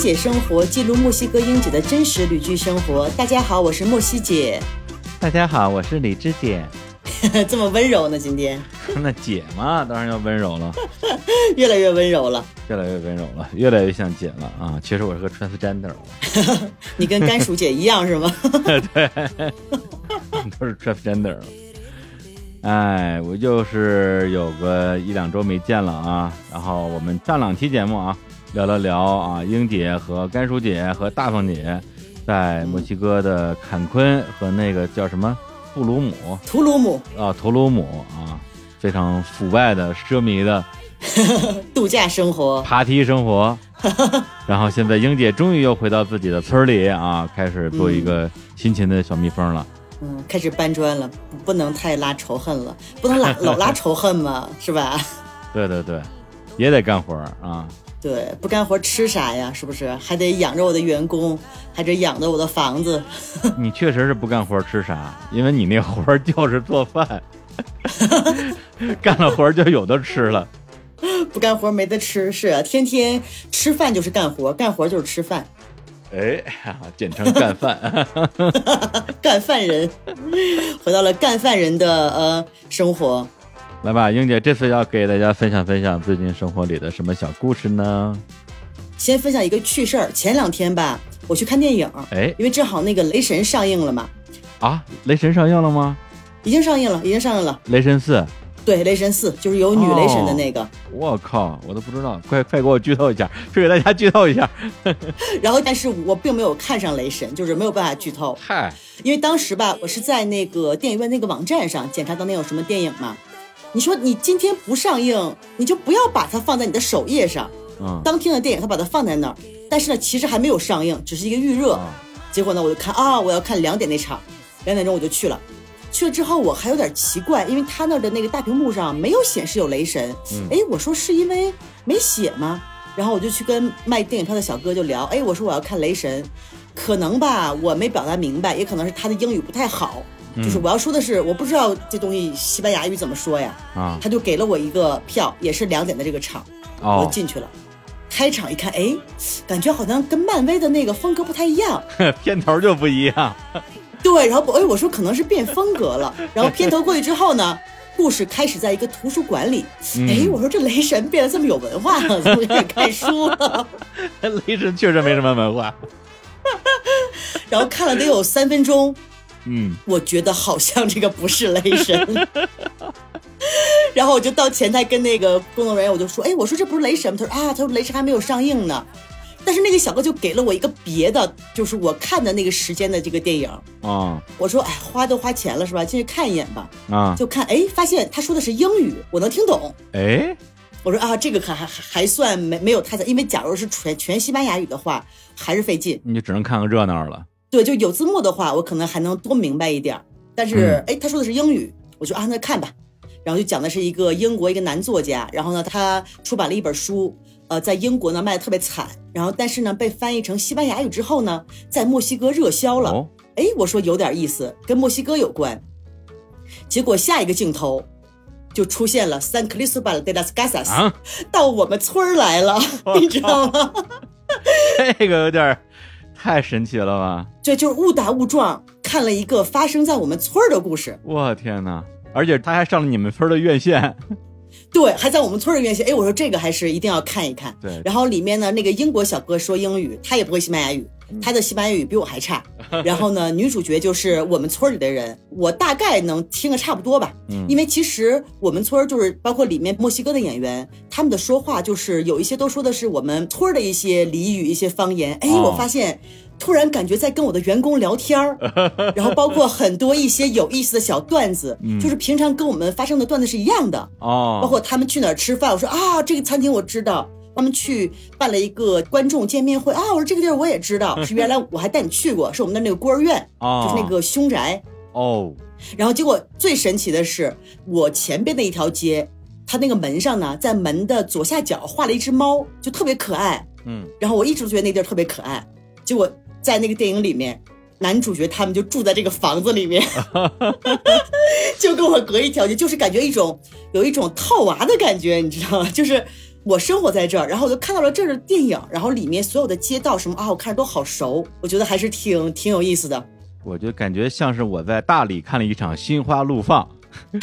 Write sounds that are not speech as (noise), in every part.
西姐生活记录墨西哥英姐的真实旅居生活。大家好，我是莫西姐。大家好，我是李芝姐。(laughs) 这么温柔呢？今天 (laughs) 那姐嘛，当然要温柔了，(laughs) 越来越温柔了，越来越温柔了，越来越像姐了啊！其实我是个 transgender，你跟甘薯姐一样是吗？对，都是 transgender。哎，我就是有个一两周没见了啊，然后我们上两期节目啊，聊了聊啊，英姐和甘叔姐和大凤姐在墨西哥的坎昆和那个叫什么？布鲁姆，图鲁姆啊，图鲁姆啊，非常腐败的、奢靡的 (laughs) 度假生活、爬梯生活。(laughs) 然后现在英姐终于又回到自己的村里啊，开始做一个辛勤的小蜜蜂了。嗯，开始搬砖了，不能太拉仇恨了，不能拉老拉仇恨嘛，是吧？(laughs) 对对对，也得干活啊。对，不干活吃啥呀？是不是还得养着我的员工，还得养着我的房子？(laughs) 你确实是不干活吃啥，因为你那活就是做饭，(laughs) 干了活就有的吃了。不干活没得吃，是啊，天天吃饭就是干活，干活就是吃饭。哎，简称干饭，(laughs) 干饭人，回到了干饭人的呃生活。来吧，英姐，这次要给大家分享分享最近生活里的什么小故事呢？先分享一个趣事儿，前两天吧，我去看电影，哎，因为正好那个雷神上映了嘛。啊，雷神上映了吗？已经上映了，已经上映了。雷神四，对，雷神四就是有女雷神的那个。我靠，我都不知道，快快给我剧透一下，快给大家剧透一下。(laughs) 然后，但是我并没有看上雷神，就是没有办法剧透。嗨，因为当时吧，我是在那个电影院那个网站上检查当天有什么电影嘛。你说你今天不上映，你就不要把它放在你的首页上。嗯，当天的电影他把它放在那儿，但是呢，其实还没有上映，只是一个预热。结果呢，我就看啊，我要看两点那场，两点钟我就去了。去了之后我还有点奇怪，因为他那儿的那个大屏幕上没有显示有雷神。哎，我说是因为没写吗？然后我就去跟卖电影票的小哥就聊，哎，我说我要看雷神，可能吧，我没表达明白，也可能是他的英语不太好。就是我要说的是，我不知道这东西西班牙语怎么说呀？啊，他就给了我一个票，也是两点的这个场，我进去了。开场一看，哎，感觉好像跟漫威的那个风格不太一样，(laughs) 片头就不一样。对，然后哎，我说可能是变风格了。(laughs) 然后片头过去之后呢，故事开始在一个图书馆里。哎，我说这雷神变得这么有文化了，怎么开始看书了？(laughs) 雷神确实没什么文化。然后看了得有三分钟。嗯，我觉得好像这个不是雷神，然后我就到前台跟那个工作人员我就说，哎，我说这不是雷神吗？他说啊，他说雷神还没有上映呢。但是那个小哥就给了我一个别的，就是我看的那个时间的这个电影啊。我说，哎，花都花钱了是吧？进去看一眼吧。啊，就看，哎，发现他说的是英语，我能听懂。哎，我说啊，这个可还还算没没有太因为假如是全全西班牙语的话，还是费劲。你就只能看个热闹了。对，就有字幕的话，我可能还能多明白一点儿。但是，哎，他说的是英语，我就啊，那看吧。然后就讲的是一个英国一个男作家，然后呢，他出版了一本书，呃，在英国呢卖的特别惨，然后但是呢，被翻译成西班牙语之后呢，在墨西哥热销了。哎，我说有点意思，跟墨西哥有关。结果下一个镜头就出现了 San Cristobal de las Casas，到我们村儿来了，(laughs) 你知道吗？(laughs) 这个有点。太神奇了吧！这就是误打误撞看了一个发生在我们村儿的故事。我天哪！而且他还上了你们村的院线，对，还在我们村的院线。哎，我说这个还是一定要看一看。对，然后里面呢，那个英国小哥说英语，他也不会西班牙语。他的西班牙语比我还差，(laughs) 然后呢，女主角就是我们村里的人，我大概能听个差不多吧。嗯，因为其实我们村就是包括里面墨西哥的演员，他们的说话就是有一些都说的是我们村的一些俚语、一些方言。哎，我发现突然感觉在跟我的员工聊天儿，(laughs) 然后包括很多一些有意思的小段子，就是平常跟我们发生的段子是一样的。哦，包括他们去哪儿吃饭，我说啊，这个餐厅我知道。他们去办了一个观众见面会啊！我说这个地儿我也知道，(laughs) 是原来我还带你去过，是我们的那个孤儿院，就是那个凶宅哦。然后结果最神奇的是，我前边的一条街，它那个门上呢，在门的左下角画了一只猫，就特别可爱。嗯。然后我一直都觉得那地儿特别可爱。结果在那个电影里面，男主角他们就住在这个房子里面，(laughs) (laughs) 就跟我隔一条街，就是感觉一种有一种套娃的感觉，你知道吗？就是。我生活在这儿，然后我就看到了这儿的电影，然后里面所有的街道什么啊，我看着都好熟，我觉得还是挺挺有意思的。我就感觉像是我在大理看了一场心花怒放，(laughs)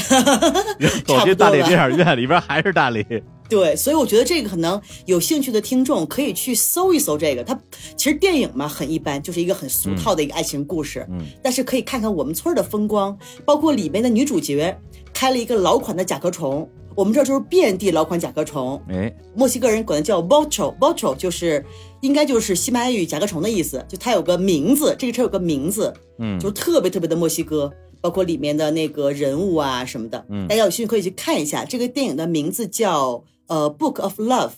走进大理电影院里边还是大理。对，所以我觉得这个可能有兴趣的听众可以去搜一搜这个。它其实电影嘛很一般，就是一个很俗套的一个爱情故事。嗯，但是可以看看我们村的风光，包括里面的女主角开了一个老款的甲壳虫。我们这儿就是遍地老款甲壳虫。哎，墨西哥人管它叫 bocho，bocho 就是应该就是西班牙语甲壳虫的意思。就它有个名字，这个车有个名字，嗯，就是特别特别的墨西哥。包括里面的那个人物啊什么的，嗯，大家有兴趣可以去看一下。这个电影的名字叫呃《Book of Love》，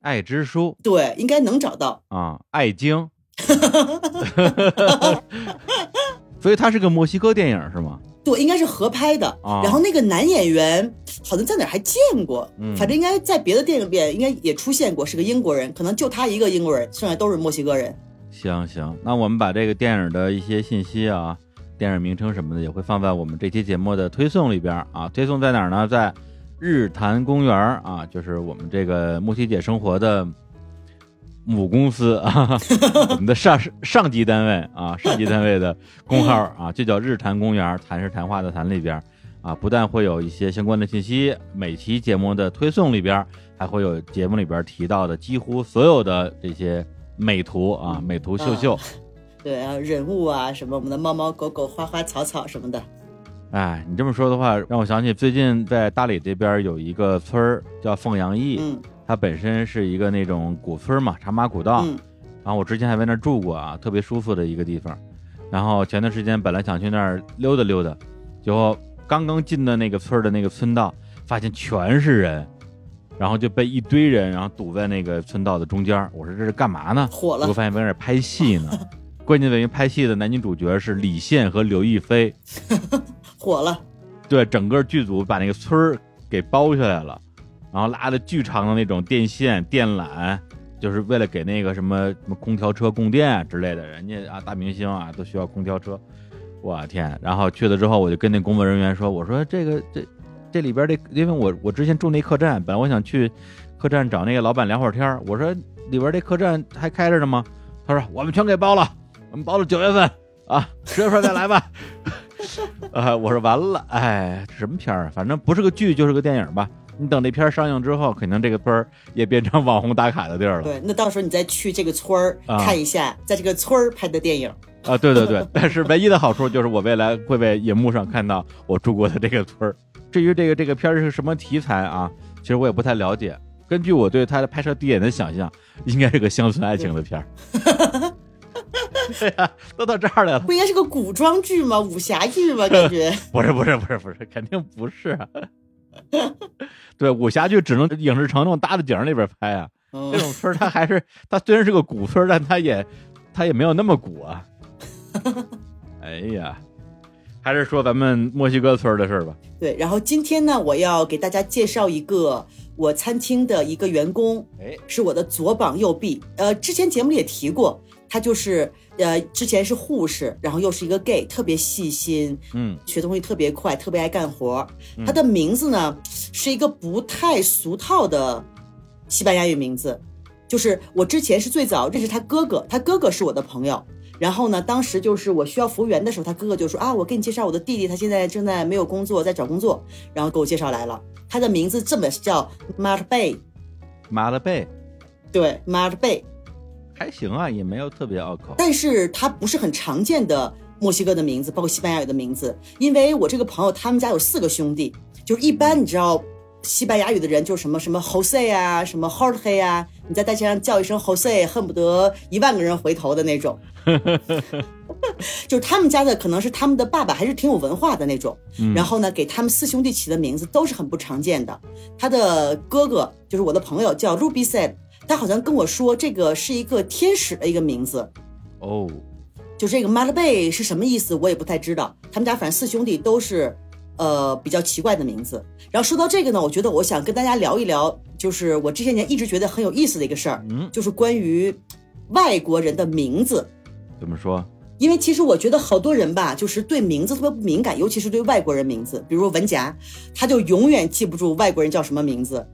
爱之书。对，应该能找到啊，爱经。(laughs) (laughs) 所以它是个墨西哥电影是吗？对，应该是合拍的。啊然后那个男演员好像在哪还见过，反正应该在别的电影里边应该也出现过，是个英国人，可能就他一个英国人，剩下都是墨西哥人。行行，那我们把这个电影的一些信息啊。电影名称什么的也会放在我们这期节目的推送里边啊，推送在哪儿呢？在日坛公园啊，就是我们这个木西姐生活的母公司啊，(laughs) 我们的上上级单位啊，上级单位的公号啊，(laughs) 就叫日坛公园，谈是谈话的谈里边啊，不但会有一些相关的信息，每期节目的推送里边还会有节目里边提到的几乎所有的这些美图啊，美图秀秀。(laughs) 对啊，人物啊，什么我们的猫猫狗狗、花花草草什么的。哎，你这么说的话，让我想起最近在大理这边有一个村儿叫凤阳驿，嗯，它本身是一个那种古村嘛，茶马古道。嗯。然后我之前还在那儿住过啊，特别舒服的一个地方。然后前段时间本来想去那儿溜达溜达，结果刚刚进的那个村的那个村道，发现全是人，然后就被一堆人然后堵在那个村道的中间。我说这是干嘛呢？火了。我发现在那儿拍戏呢。(laughs) 关键在于拍戏的男女主角是李现和刘亦菲，(laughs) 火了。对，整个剧组把那个村儿给包下来了，然后拉的巨长的那种电线电缆，就是为了给那个什么什么空调车供电啊之类的。人家啊，大明星啊都需要空调车。我天！然后去了之后，我就跟那工作人员说：“我说这个这这里边这，因为我我之前住那客栈，本来我想去客栈找那个老板聊会儿天我说里边这客栈还开着呢吗？他说我们全给包了。”我们包了九月份啊，十月份再来吧。啊，(laughs) 我说完了，哎，什么片儿？反正不是个剧，就是个电影吧。你等这片儿上映之后，肯定这个村儿也变成网红打卡的地儿了。对，那到时候你再去这个村儿看一下，在这个村儿拍的电影。啊，对对对。(laughs) 但是唯一的好处就是我未来会在荧幕上看到我住过的这个村儿。至于这个这个片儿是什么题材啊，其实我也不太了解。根据我对它的拍摄地点的想象，应该是个乡村爱情的片儿。(laughs) (laughs) 对呀，都到这儿来了，不应该是个古装剧吗？武侠剧吗？感觉 (laughs) 不是，不是，不是，不是，肯定不是。(laughs) 对，武侠剧只能影视城那种大的景里边拍啊。这种村它还是它虽然是个古村，但它也它也没有那么古啊。哎呀，还是说咱们墨西哥村的事儿吧。对，然后今天呢，我要给大家介绍一个我餐厅的一个员工，哎，是我的左膀右臂。呃，之前节目里也提过。他就是，呃，之前是护士，然后又是一个 gay，特别细心，嗯，学东西特别快，特别爱干活。他的名字呢，是一个不太俗套的西班牙语名字，就是我之前是最早认识他哥哥，他哥哥是我的朋友。然后呢，当时就是我需要服务员的时候，他哥哥就说啊，我给你介绍我的弟弟，他现在正在没有工作，在找工作，然后给我介绍来了。他的名字这么叫 Mart Bay，Mart Bay，对，Mart Bay。还行啊，也没有特别拗口，但是它不是很常见的墨西哥的名字，包括西班牙语的名字。因为我这个朋友他们家有四个兄弟，就是一般你知道西班牙语的人就是什么什么 Jose 啊，什么 Jorge 啊，你在大街上叫一声 Jose，恨不得一万个人回头的那种。就是他们家的可能是他们的爸爸还是挺有文化的那种，然后呢给他们四兄弟起的名字都是很不常见的。他的哥哥就是我的朋友叫 Ruby said。他好像跟我说，这个是一个天使的一个名字，哦，就这个 m a l a b a y 是什么意思，我也不太知道。他们家反正四兄弟都是，呃，比较奇怪的名字。然后说到这个呢，我觉得我想跟大家聊一聊，就是我这些年一直觉得很有意思的一个事儿，嗯，就是关于外国人的名字。怎么说？因为其实我觉得好多人吧，就是对名字特别不敏感，尤其是对外国人名字，比如文佳，他就永远记不住外国人叫什么名字。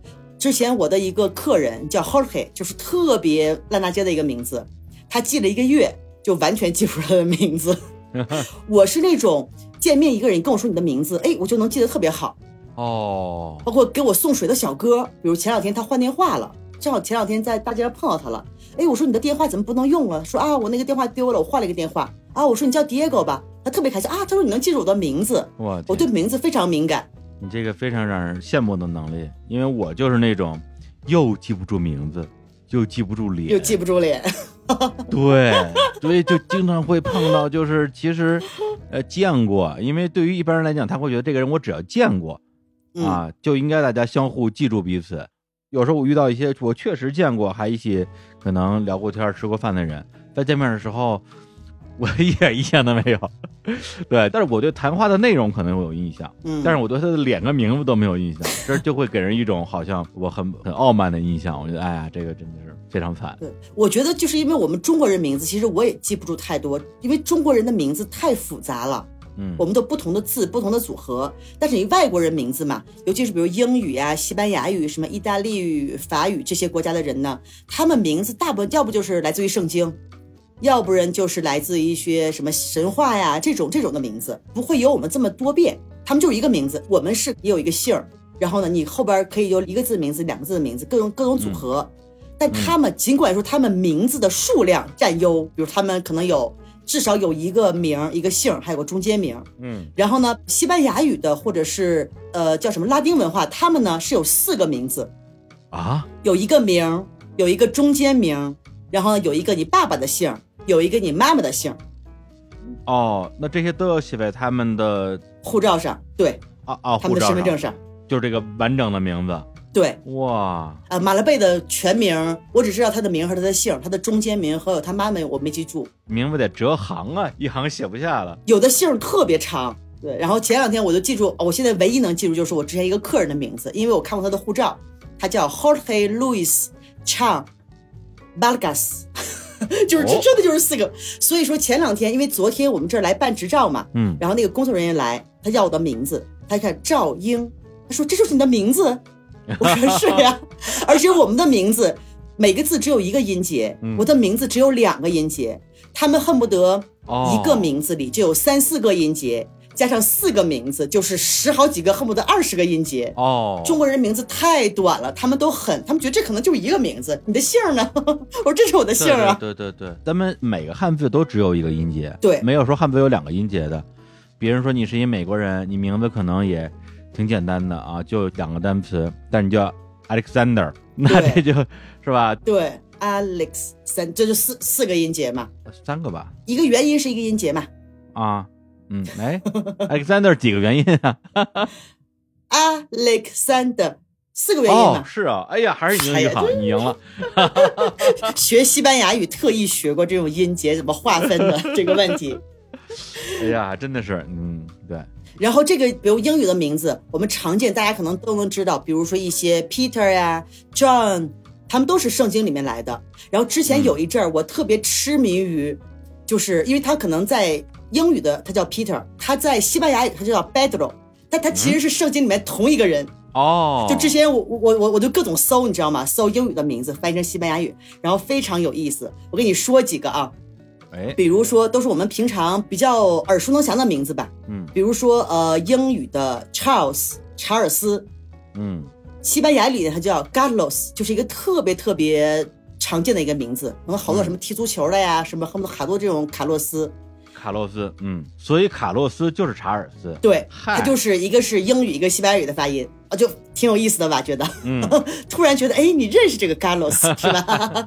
之前我的一个客人叫 Jorge，就是特别烂大街的一个名字，他记了一个月就完全记不住他的名字。(laughs) 我是那种见面一个人，跟我说你的名字，哎，我就能记得特别好。哦，包括给我送水的小哥，比如前两天他换电话了，正好前两天在大街上碰到他了。哎，我说你的电话怎么不能用了？说啊，我那个电话丢了，我换了一个电话。啊，我说你叫 Diego 吧，他特别开心啊，他说你能记住我的名字，我我对名字非常敏感。你这个非常让人羡慕的能力，因为我就是那种又记不住名字，又记不住脸，又记不住脸。对，所以就经常会碰到，就是其实呃见过，因为对于一般人来讲，他会觉得这个人我只要见过啊，就应该大家相互记住彼此。有时候我遇到一些我确实见过，还一起可能聊过天、吃过饭的人，在见面的时候。(laughs) 我一点印象都没有，对，但是我对谈话的内容可能会有印象，嗯，但是我对他的脸跟名字都没有印象，这就会给人一种好像我很很傲慢的印象。我觉得，哎呀，这个真的是非常惨。对，我觉得就是因为我们中国人名字，其实我也记不住太多，因为中国人的名字太复杂了，嗯，我们的不同的字、不同的组合。但是你外国人名字嘛，尤其是比如英语呀、西班牙语、什么意大利语、法语这些国家的人呢，他们名字大部分要不就是来自于圣经。要不然就是来自一些什么神话呀，这种这种的名字不会有我们这么多变，他们就是一个名字。我们是也有一个姓儿，然后呢，你后边可以有一个字名字、两个字的名字，各种各种组合。但他们尽管说他们名字的数量占优，比如他们可能有至少有一个名、一个姓，还有个中间名。嗯，然后呢，西班牙语的或者是呃叫什么拉丁文化，他们呢是有四个名字啊，有一个名，有一个中间名，然后呢有一个你爸爸的姓。有一个你妈妈的姓，哦，那这些都要写在他们的护照上，对，啊啊，他们的身份证上，就是这个完整的名字，对，哇，啊，马勒贝的全名，我只知道他的名和他的姓，他的中间名和有他妈妈我没记住，名字得折行啊，一行写不下了，有的姓特别长，对，然后前两天我就记住，我现在唯一能记住就是我之前一个客人的名字，因为我看过他的护照，他叫 Jorge Luis Chang Balgas。就是这真的就是四个，所以说前两天因为昨天我们这儿来办执照嘛，嗯，然后那个工作人员来，他要我的名字，他一看赵英，他说这就是你的名字，我说 (laughs) 是呀，而且我们的名字每个字只有一个音节，我的名字只有两个音节，他们恨不得一个名字里就有三四个音节。加上四个名字，就是十好几个，恨不得二十个音节哦。中国人名字太短了，他们都很，他们觉得这可能就是一个名字。你的姓呢？(laughs) 我说这是我的姓啊。对对对，咱们每个汉字都只有一个音节，对，没有说汉字有两个音节的。别人说你是一美国人，你名字可能也挺简单的啊，就两个单词，但你叫 Alexander，那这就是吧？对，Alex 三，这就四四个音节嘛。三个吧？一个元音是一个音节嘛？啊。嗯，哎，(laughs) Alexander 几个原因啊？Alexander 四个原因哦，是啊，哎呀，还是你英语好，你赢了。(laughs) (laughs) 学西班牙语特意学过这种音节怎么划分的这个问题。哎呀，真的是，嗯，对。然后这个，比如英语的名字，我们常见，大家可能都能知道，比如说一些 Peter 呀、John，他们都是圣经里面来的。然后之前有一阵儿，我特别痴迷于，就是因为他可能在。英语的他叫 Peter，他在西班牙语他就叫 Pedro，但他其实是圣经里面同一个人哦。就之前我我我我就各种搜，你知道吗？搜英语的名字翻译成西班牙语，然后非常有意思。我跟你说几个啊，哎，比如说都是我们平常比较耳熟能详的名字吧。嗯，比如说呃英语的 Charles 查尔斯，嗯，西班牙里他叫 Carlos，就是一个特别特别常见的一个名字。然后好多什么踢足球的呀，什么恨不得好多这种卡洛斯。卡洛斯，嗯，所以卡洛斯就是查尔斯，对，他就是一个是英语，一个西班牙语的发音啊，就挺有意思的吧？觉得，嗯，(laughs) 突然觉得，哎，你认识这个卡洛斯 (laughs) 是吧？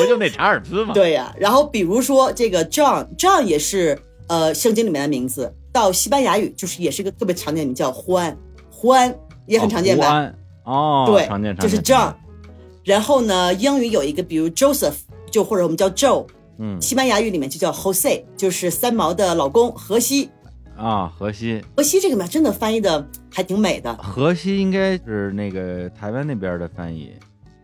不就那查尔斯吗？对呀。然后比如说这个 John，John 也是呃圣经里面的名字，到西班牙语就是也是一个特别常见的名，叫胡安，胡安也很常见吧？哦，对，常见，就是 John。然后呢，英语有一个，比如 Joseph，就或者我们叫 Joe。嗯，西班牙语里面就叫 Jose，就是三毛的老公荷西啊，荷西，荷西这个名真的翻译的 (tsk) 还挺美的。荷西应该是那个台湾那边的翻译，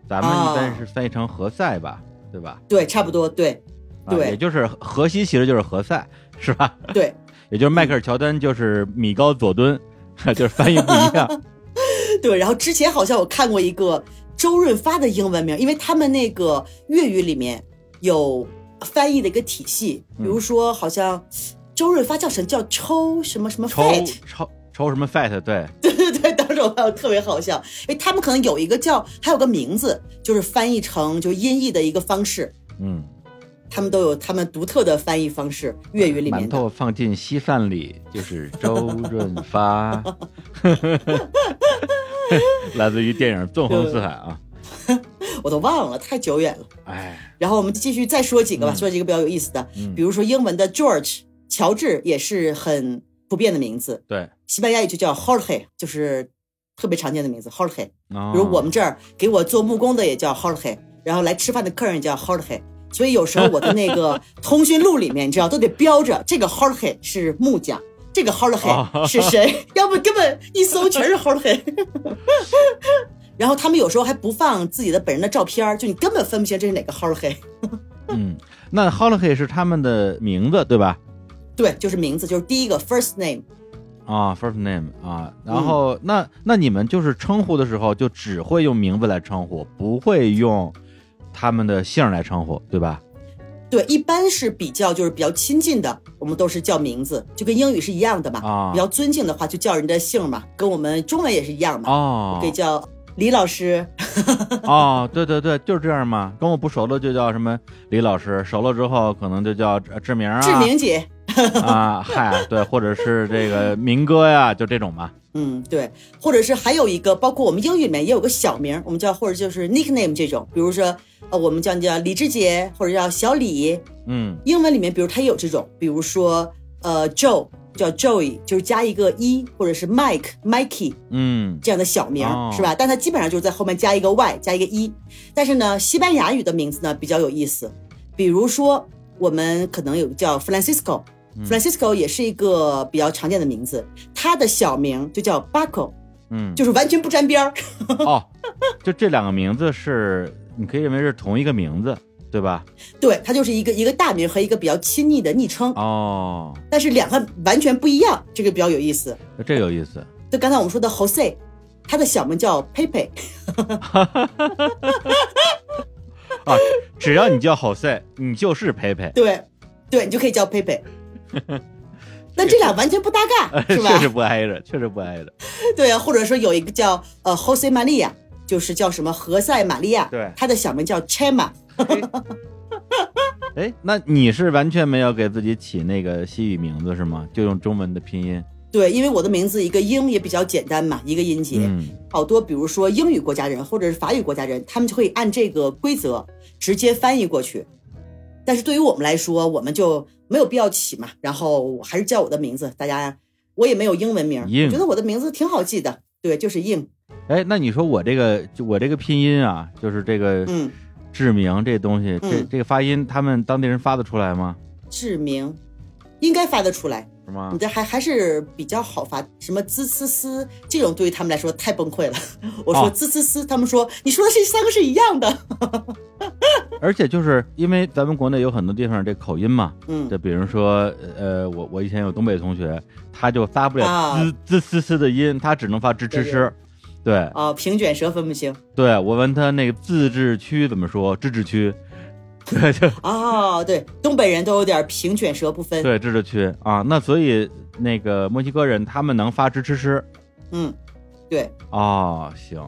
咱们一般是翻译成何塞吧，对吧？对，差不多，对，对，也就是荷西其实就是何塞，(laughs) 是吧？对，也就是迈克尔乔丹就是米高佐敦，(laughs) 就是翻译不一样。(laughs) 对，然后之前好像我看过一个周润发的英文名，因为他们那个粤语里面有翻译的一个体系，比如说好像周润发叫什么叫抽什么什么 fat，抽抽什么 fat？对，(laughs) 对对对，当时我看到特别好笑，因为他们可能有一个叫还有个名字，就是翻译成就音译的一个方式，嗯，他们都有他们独特的翻译方式，粤语里面的。馒头放进稀饭里就是周润发，(laughs) (laughs) 来自于电影《纵横四海》啊。我都忘了，太久远了。哎，然后我们继续再说几个吧，嗯说几个比较有意思的，嗯比如说英文的 George 乔治也是很普遍的名字，对，西班牙语就叫 Jorge，就是特别常见的名字 Jorge。比比如我们这儿给我做木工的也叫 Jorge，然后来吃饭的客人也叫 Jorge。所以有时候我的那个通讯录里面，(laughs) 你知道都得标着这个 Jorge 是木匠，这个 Jorge 哦是谁，(laughs) 要不根本一搜全是 Jorge。(laughs) 然后他们有时候还不放自己的本人的照片儿，就你根本分不清这是哪个 Jorge。(laughs) 嗯，那 Holiday 是他们的名字对吧？对，就是名字，就是第一个 first name。啊，first name 啊，然嗯后、那那你们就是称呼的时候就只会用名字来称呼，不会用他们的姓来称呼，对吧？对，一般是比较就是比较亲近的，我们都是叫名字，就跟英语是一样的嘛。啊比较尊敬的话，就叫人的姓嘛，跟我们中文也是一样嘛。哦可以叫李老师。(laughs) 哦，对对对，就是这样嘛。跟我不熟的就叫什么李老师，熟了之后可能就叫呃志明啊，志明姐。啊，嗨，对，或者是这个明哥呀，就这种嘛。嗯，对，或者是还有一个，包括我们英语里面也有个小名，我们叫或者就是 nickname 这种，比如说呃，我们叫叫李志杰，或者叫小李。嗯英文里面，比如他也有这种，比如说呃 Joe 叫 Joey，就是加一个一，或者是 Mike Mikey 嗯这样的小名，哦是吧？但它基本上就是在后面加一个 y，加一个一。但是呢，西班牙语的名字呢比较有意思，比如说我们可能有个叫 Francisco。Francisco 也是一个比较常见的名字，他的小名就叫 Baco，嗯，就是完全不沾边儿。(laughs) 哦，就这两个名字是你可以认为是同一个名字，对吧？对，他就是一个一个大名和一个比较亲昵的昵称，哦，但是两个完全不一样，这个比较有意思。这有意思。就刚才我们说的 Jose，他的小名叫 Pepe，(laughs) 啊，只要你叫 Jose，你就是佩佩，对，对你就可以叫 Pepe。(laughs) 但这俩完全不搭嘎，是吧？确实不挨着，确实不挨着。对啊，或者说有一个叫呃 Jose Maria，就是叫什么何塞玛利亚，对他的小名叫 Chema。哎，那你是完全没有给自己起那个西语名字是吗？就用中文的拼音？对，因为我的名字一个英也比较简单嘛，一个音节。嗯，好多比如说英语国家人或者是法语国家人，他们就会按这个规则直接翻译过去。但是对于我们来说，我们就没有必要起嘛。然后我还是叫我的名字，大家我也没有英文名，我觉得我的名字挺好记的。对，就是硬。哎，那你说我这个就我这个拼音啊，就是这个嗯，志明这东西，这嗯这个发音，他们当地人发得出来吗？志明应该发得出来。是吗你？这还还是比较好发，什么滋呲呲这种对于他们来说太崩溃了。(laughs) 我说哦滋呲呲，他们说你说的这三个是一样的。(laughs) 而且就是因为咱们国内有很多地方这口音嘛，嗯就比如说，呃，我我以前有东北同学，他就发不了啊滋滋呲呲的音，他只能发吱吱吱。对啊，平卷舌分不清。对，我问他那个自治区怎么说，自治区，(laughs) 对就哦，对，东北人都有点平卷舌不分。对自治区啊，那所以那个墨西哥人他们能发支吃吃。嗯，对，哦，行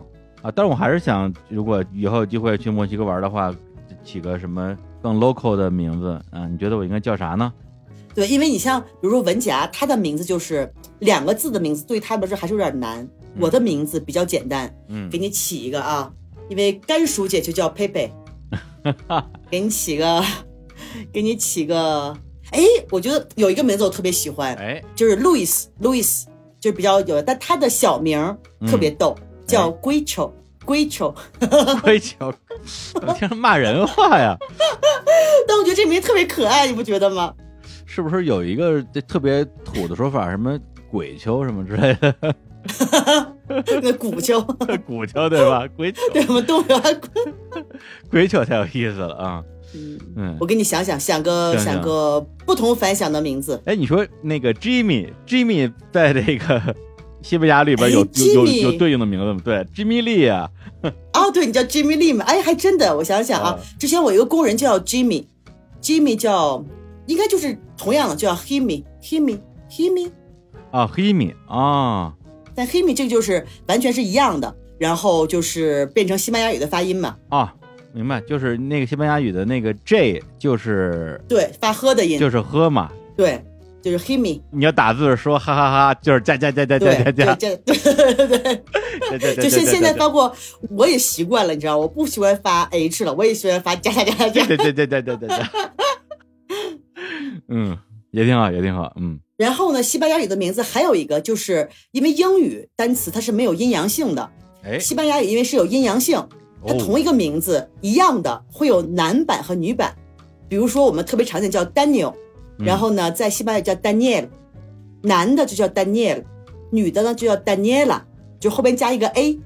啊，但是我还是想，如果以后有机会去墨西哥玩的话，起个什么更 local 的名字啊？你觉得我应该叫啥呢？对，因为你像比如说文夹，他的名字就是两个字的名字，对他们来说还是有点难。我的名字比较简单，嗯给你起一个啊，因为甘薯姐就叫佩佩，(laughs) 给你起个，给你起个，哎，我觉得有一个名字我特别喜欢，哎，就是 Louis，Louis 就是比较有，但他的小名特别逗，叫龟球，龟球。(laughs) 龟球，怎么听着骂人话呀？(laughs) 但我觉得这名特别可爱，你不觉得吗？是不是有一个这特别土的说法，什么鬼球什么之类的？(laughs) 那古球，(laughs) 骨球对吧？(laughs) 鬼球，对我们东北话。鬼球太有意思了啊！嗯，嗯我，给你想想，想个想个不同凡响的名字。哎，你说那个 Jimmy，Jimmy 在这个西班牙里边有哎有有对应的名字吗？对，Jimmy Lee 啊，哦，对，你叫 Jimmy Lee 嘛？哎，还真的，我想想啊啊，之前我一个工人叫 Jimmy，Jimmy 叫应该就是同样的，叫 Himi，Himi，Himi，啊，黑米啊，但个就是完全是一样的，然后就是变成西班牙语的发音嘛，啊，明白，就是那个西班牙语的那个 J 就是对，发呵的音，就是呵嘛。对，就是 Himi，你要打字说哈哈哈，就是加加加加加加对对，加这对对对对。(laughs) 加加加，就现现在加包括我也习惯了，你知道，我不喜欢发 H 了，我也喜欢发加加加加加。对对对对对对对，嗯，也挺好，也挺好，嗯，然后呢，西班牙语的名字还有一个，就是因为英语单词它是没有阴阳性的，哎，西班牙语因为是有阴阳性，它哦。同一个名字一样的会有男版和女版。比如说我们特别常见叫 Daniel，嗯然后呢，在西班牙语叫 Daniel，男的就叫 Daniel，女的呢就叫 Daniela，就后边加一个 a，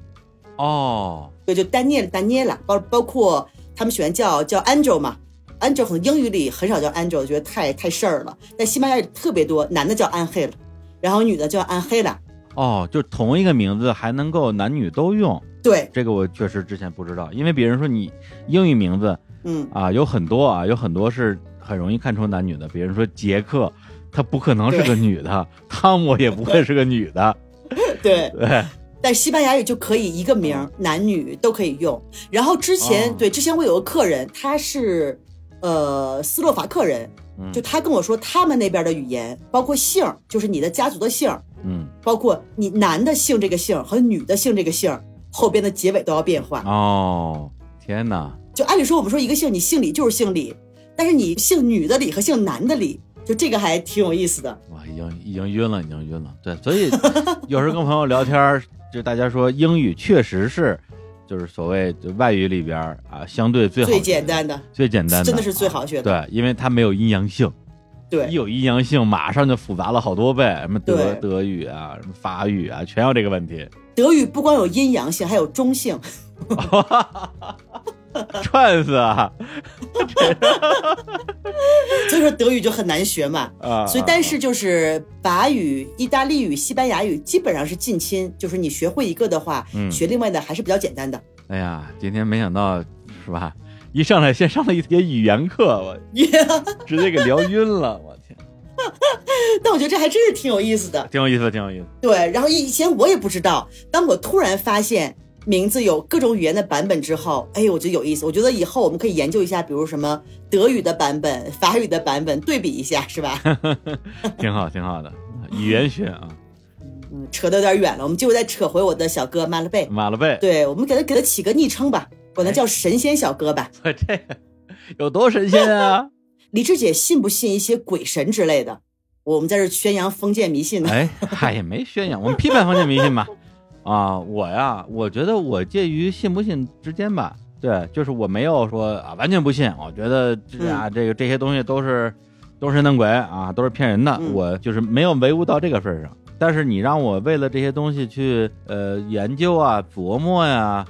哦，对，就 Daniel Daniela，包包括他们喜欢叫叫 Angel 嘛，Angel 可能英语里很少叫 Angel，觉得太太事儿了。但西班牙语特别多，男的叫安黑了，然后女的叫安黑了。哦，就同一个名字还能够男女都用，对，这个我确实之前不知道，因为别人说你英语名字嗯，啊有很多啊，有很多是很容易看出男女的，别人说杰克，他不可能是个女的，汤姆也不会是个女的，(laughs) 对。(laughs) 对，但西班牙语就可以一个名儿，男女都可以用。然后之前、哦对之前我有个客人，他是呃斯洛伐克人，嗯就他跟我说他们那边的语言，包括姓儿，就是你的家族的姓儿，嗯，包括你男的姓这个姓和女的姓这个姓，后边的结尾都要变化。哦，天哪，就按理说我们说一个姓，你姓李就是姓李，但是你姓女的李和姓男的李，就这个还挺有意思的。哇，已经已经晕了，已经晕了。对，所以 (laughs) 有时候跟朋友聊天，就大家说英语确实是，就是所谓外语里边儿啊，相对最好最简单的，最简单的，真的是最好学的。对，因为它没有阴阳性，对一有阴阳性，马上就复杂了好多倍。什么德德语啊，什么法语啊，全有这个问题。德语不光有阴阳性，还有中性。(laughs) 串死啊 (laughs) (laughs) 所以说德语就很难学嘛。啊！所以，但是就是法语、意大利语、西班牙语基本上是近亲，就是你学会一个的话，嗯学另外的还是比较简单的。哎呀，今天没想到是吧？一上来先上了一节语言课，我 (laughs) 直接给聊晕了，我天，(laughs) 但我觉得这还真是挺有意思的。挺有意思的，挺有意思。对，然后以前我也不知道，当我突然发现名字有各种语言的版本之后，哎，我觉得有意思。我觉得以后我们可以研究一下，比如什么德语的版本、法语的版本，对比一下，(laughs) 是吧？(laughs) 挺好，挺好的，语言学啊，嗯，扯得有点远了，我们就再扯回我的小哥马勒贝。马勒贝，对，我们给他给他起个昵称吧，管他叫神仙小哥吧。我 (laughs) 这个有多神仙啊？李志姐信不信一些鬼神之类的？我们在这宣扬封建迷信呢。哎，嗨，也没宣扬，我们批判封建迷信吧。啊，我呀，我觉得我介于信不信之间吧。对，就是我没有说啊完全不信，我觉得这啊、这个这些东西都是都是神弄鬼啊，都是骗人的。嗯我就是没有唯物到这个份上。但是你让我为了这些东西去呃研究啊、琢磨呀，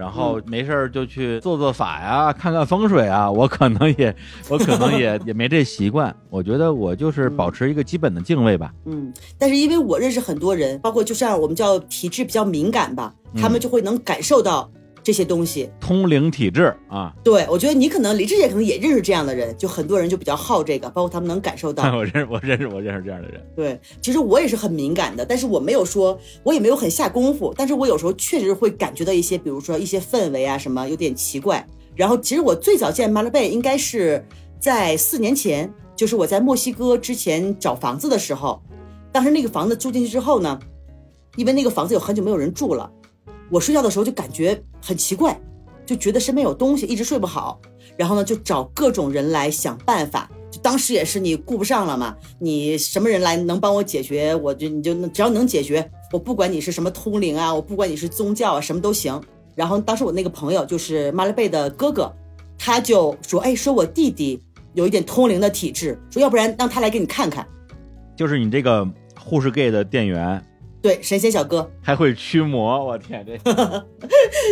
然后没事儿就去做做法呀、(laughs) 看看风水啊，我可能也我可能也 (laughs) 也没这习惯。我觉得我就是保持一个基本的敬畏吧。嗯，但是因为我认识很多人，包括就像我们叫体质比较敏感吧，他嗯们就会能感受到这些东西。通灵体质啊，对我觉得你可能李志姐可能也认识这样的人，就很多人就比较好这个，包括他们能感受到。(laughs) 我认识我认识我认识这样的人，对，其实我也是很敏感的，但是我没有说，我也没有很下功夫，但是我有时候确实会感觉到一些，比如说一些氛围啊什么有点奇怪。然后其实我最早见马勒贝应该是在四年前，就是我在墨西哥之前找房子的时候，当时那个房子住进去之后呢，因为那个房子有很久没有人住了，我睡觉的时候就感觉很奇怪，就觉得身边有东西，一直睡不好。然后呢，就找各种人来想办法。就当时也是你顾不上了嘛，你什么人来能帮我解决，我就你就只要能解决，我不管你是什么通灵啊，我不管你是宗教啊，什么都行。然后当时我那个朋友就是马勒贝的哥哥，他就说，哎，说我弟弟有一点通灵的体质，说要不然让他来给你看看。就是你这个护士 gay 的店员对，神仙小哥，(laughs) 还会驱魔，我天，这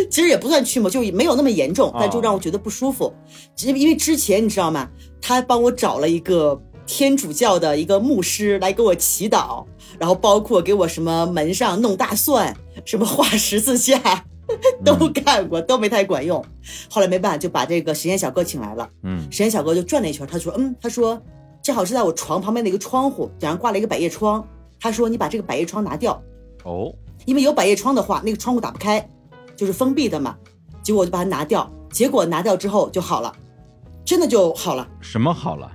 其实也不算驱魔，就没有那么严重哦，但就让我觉得不舒服。只因为之前你知道吗？他帮我找了一个天主教的一个牧师来给我祈祷，然后包括给我什么门上弄大蒜，什么画十字架，(laughs) 都干过，都没太管用。后来没办法，就把这个神仙小哥请来了。嗯实验小哥就转了一圈，他说：“嗯，他说正好是在我床旁边的一个窗户，顶上挂了一个百叶窗。他说你把这个百叶窗拿掉，哦，因为有百叶窗的话，那个窗户打不开，就是封闭的嘛。结果我就把它拿掉，结果拿掉之后就好了，真的就好了。”什么好了？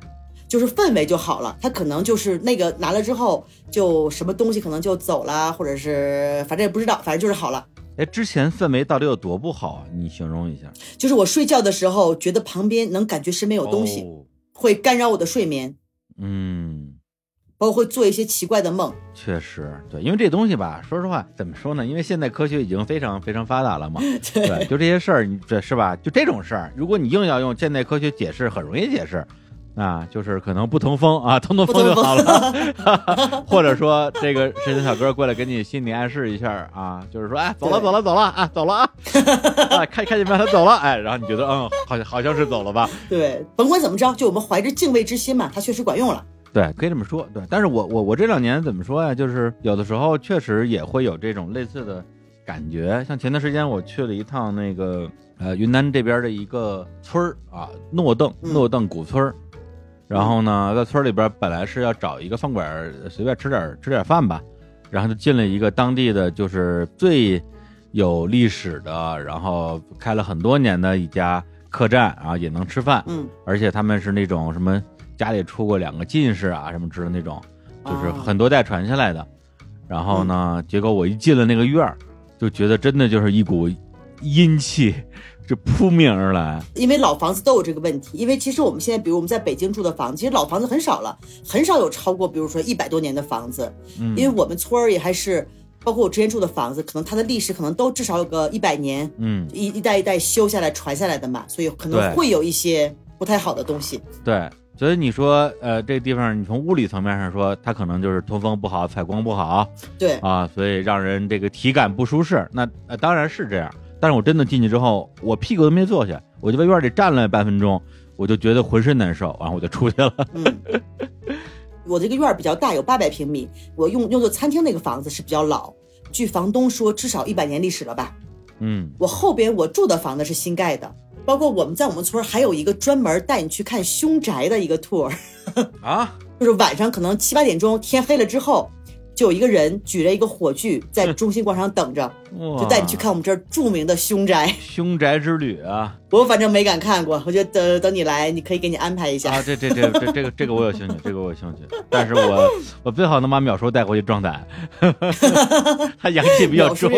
就是氛围就好了，他可能就是那个拿了之后，就什么东西可能就走了，或者是反正也不知道，反正就是好了。哎，之前氛围到底有多不好啊？你形容一下。就是我睡觉的时候，觉得旁边能感觉身边有东西，哦会干扰我的睡眠，嗯，包括会做一些奇怪的梦。确实，对，因为这东西吧，说实话，怎么说呢？因为现在科学已经非常非常发达了嘛，(laughs) 对，就这些事儿，你这是吧？就这种事儿，如果你硬要用现代科学解释，很容易解释。啊，就是可能不通风啊，通通风就好了，(laughs) 或者说这个神仙小哥过来给你心理暗示一下啊，就是说，哎，走了走了走了啊，走了啊，啊，看看见没？他走了，哎，然后你觉得嗯，好像好像是走了吧？对，甭管怎么着，就我们怀着敬畏之心嘛，它确实管用了。对，可以这么说。对，但是我我我这两年怎么说呀？就是有的时候确实也会有这种类似的感觉。像前段时间我去了一趟那个呃云南这边的一个村儿啊，诺邓嗯诺邓古村儿。然后呢，在村里边本来是要找一个饭馆儿随便吃点吃点饭吧，然后就进了一个当地的就是最有历史的，然后开了很多年的一家客栈啊，也能吃饭。嗯，而且他们是那种什么家里出过两个进士啊什么之类的那种，就是啊很多代传下来的。然后呢，结果我一进了那个院儿，就觉得真的就是一股阴气 (laughs) 就扑面而来。因为老房子都有这个问题。因为其实我们现在，比如我们在北京住的房子，其实老房子很少了，很少有超过比如说一百多年的房子。嗯，因为我们村儿也还是，包括我之前住的房子，可能它的历史可能都至少有个一百年，嗯，一一代一代修下来传下来的嘛，所以可能会有一些不太好的东西。对。所以你说，呃，这地方你从物理层面上说，它可能就是通风不好、采光不好对，啊，所以让人这个体感不舒适。那呃当然是这样，但是我真的进去之后，我屁股都没坐下，我就在院里站了半分钟，我就觉得浑身难受，然后我就出去了。嗯。我这个院比较大，有八百平米。我用用作餐厅那个房子是比较老，据房东说至少一百年历史了吧。嗯，我后边我住的房子是新盖的，包括我们在我们村儿还有一个专门带你去看凶宅的一个 tour，啊，(laughs) 就是晚上可能七八点钟天黑了之后，就有一个人举着一个火炬在中心广场等着，就就带你去看我们这儿著名的凶宅。凶宅之旅啊我反正没敢看过，我觉得等等你来，你可以给你安排一下。啊！这这这这这个这个我有兴趣，这个我有兴趣，但是我 (laughs) 我最好能把秒叔带回去壮胆，(laughs) 他阳气比较重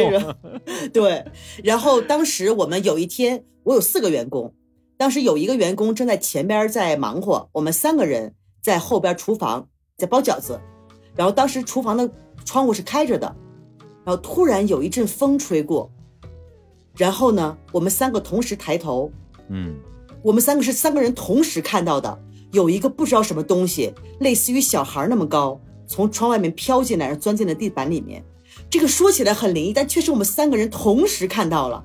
对。然后当时我们有一天，我有四个员工，当时有一个员工正在前边在忙活，我们三个人在后边厨房在包饺子。然后当时厨房的窗户是开着的，然后突然有一阵风吹过，然后呢，我们三个同时抬头，嗯，我们三个是三个人同时看到的，有一个不知道什么东西，类似于小孩那么高，从窗外面飘进来，然后钻进了地板里面。这个说起来很灵异，但确实我们三个人同时看到了。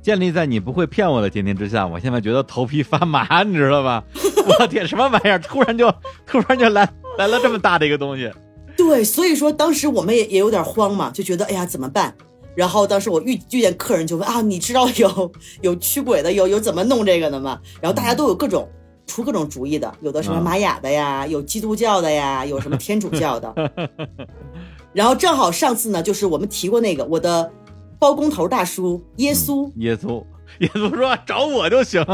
建立在你不会骗我的前提之下，我现在觉得头皮发麻，你知道吧？(laughs) 我天，什么玩意儿？突然就突然就来来了这么大的一个东西，对，所以说当时我们也也有点慌嘛，就觉得哎呀怎么办？然后当时我遇遇见客人就问啊，你知道有有驱鬼的，有有怎么弄这个的吗？然后大家都有各种出各种主意的，有的什么嗯玛雅的呀，有基督教的呀，有什么天主教的。然后正好上次呢，就是我们提过那个我的包工头大叔耶稣，耶稣，耶稣说找我就行，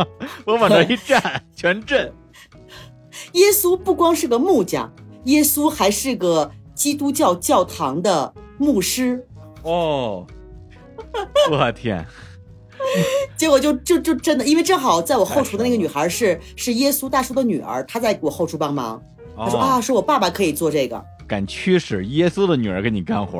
我往那一站，全震。(laughs) 耶稣不光是个木匠，耶稣还是个基督教教堂的牧师。哦，我天，(laughs) 结果就就就真的，因为正好在我后厨的那个女孩是是耶稣大叔的女儿，她在我后厨帮忙。她说、哦啊，说我爸爸可以做这个。敢驱使耶稣的女儿给你干活，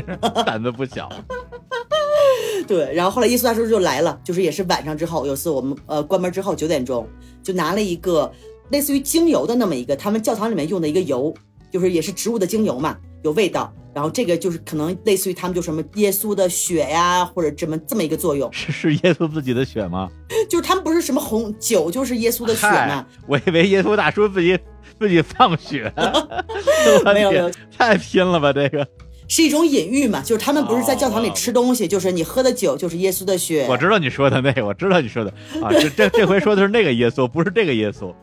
(laughs) 胆子不小。(laughs) 对，然后后来耶稣大叔就来了，就是也是晚上之后，有次我们呃关门之后九点钟，就拿了一个类似于精油的那么一个，他们教堂里面用的一个油，就是也是植物的精油嘛，有味道。然后这个就是可能类似于他们就什么耶稣的血呀，或者这么这么一个作用，是是耶稣自己的血吗？(laughs) 就是他们不是什么红酒，就是耶稣的血吗。我以为耶稣大叔自己自己放血，(laughs) 没有没有，太拼了吧这个！是一种隐喻嘛，就是他们不是在教堂里哦吃东西，就是你喝的酒就是耶稣的血。我知道你说的那个，我知道你说的啊，这这这回说的是那个耶稣，不是这个耶稣。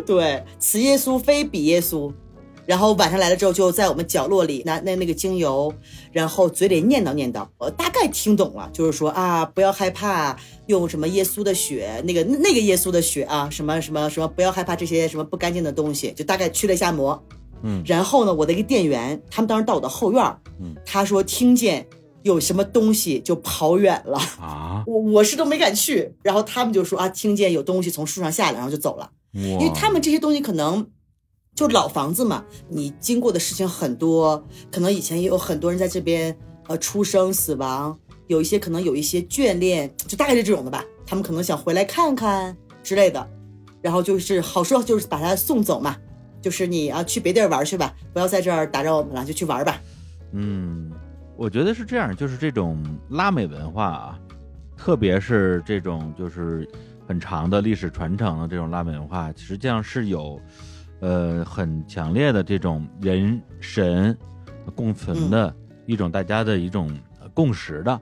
(laughs) 对，此耶稣非彼耶稣。然后晚上来了之后，就在我们角落里拿那那个精油，然后嘴里念叨念叨，我大概听懂了，就是说啊，不要害怕，用什么耶稣的血，那个那个耶稣的血啊，什么什么什么，不要害怕这些什么不干净的东西，就大概驱了一下魔。嗯然后呢，我的一个店员，他们当时到我的后院嗯他说听见有什么东西就跑远了，啊，我我是都没敢去，然后他们就说啊，听见有东西从树上下来，然后就走了。因因为他们这些东西可能就老房子嘛，你经过的事情很多，可能以前也有很多人在这边呃出生死亡，有一些可能有一些眷恋，就大概是这种的吧。他们可能想回来看看之类的，然后就是好说就是把他送走嘛，就是你啊去别地儿玩去吧，不要在这儿打扰我们了，就去玩吧。嗯，我觉得是这样，就是这种拉美文化啊，特别是这种就是很长的历史传承的这种拉美文化，实际上是有呃很强烈的这种人神共存的一种大家的一种呃共识的。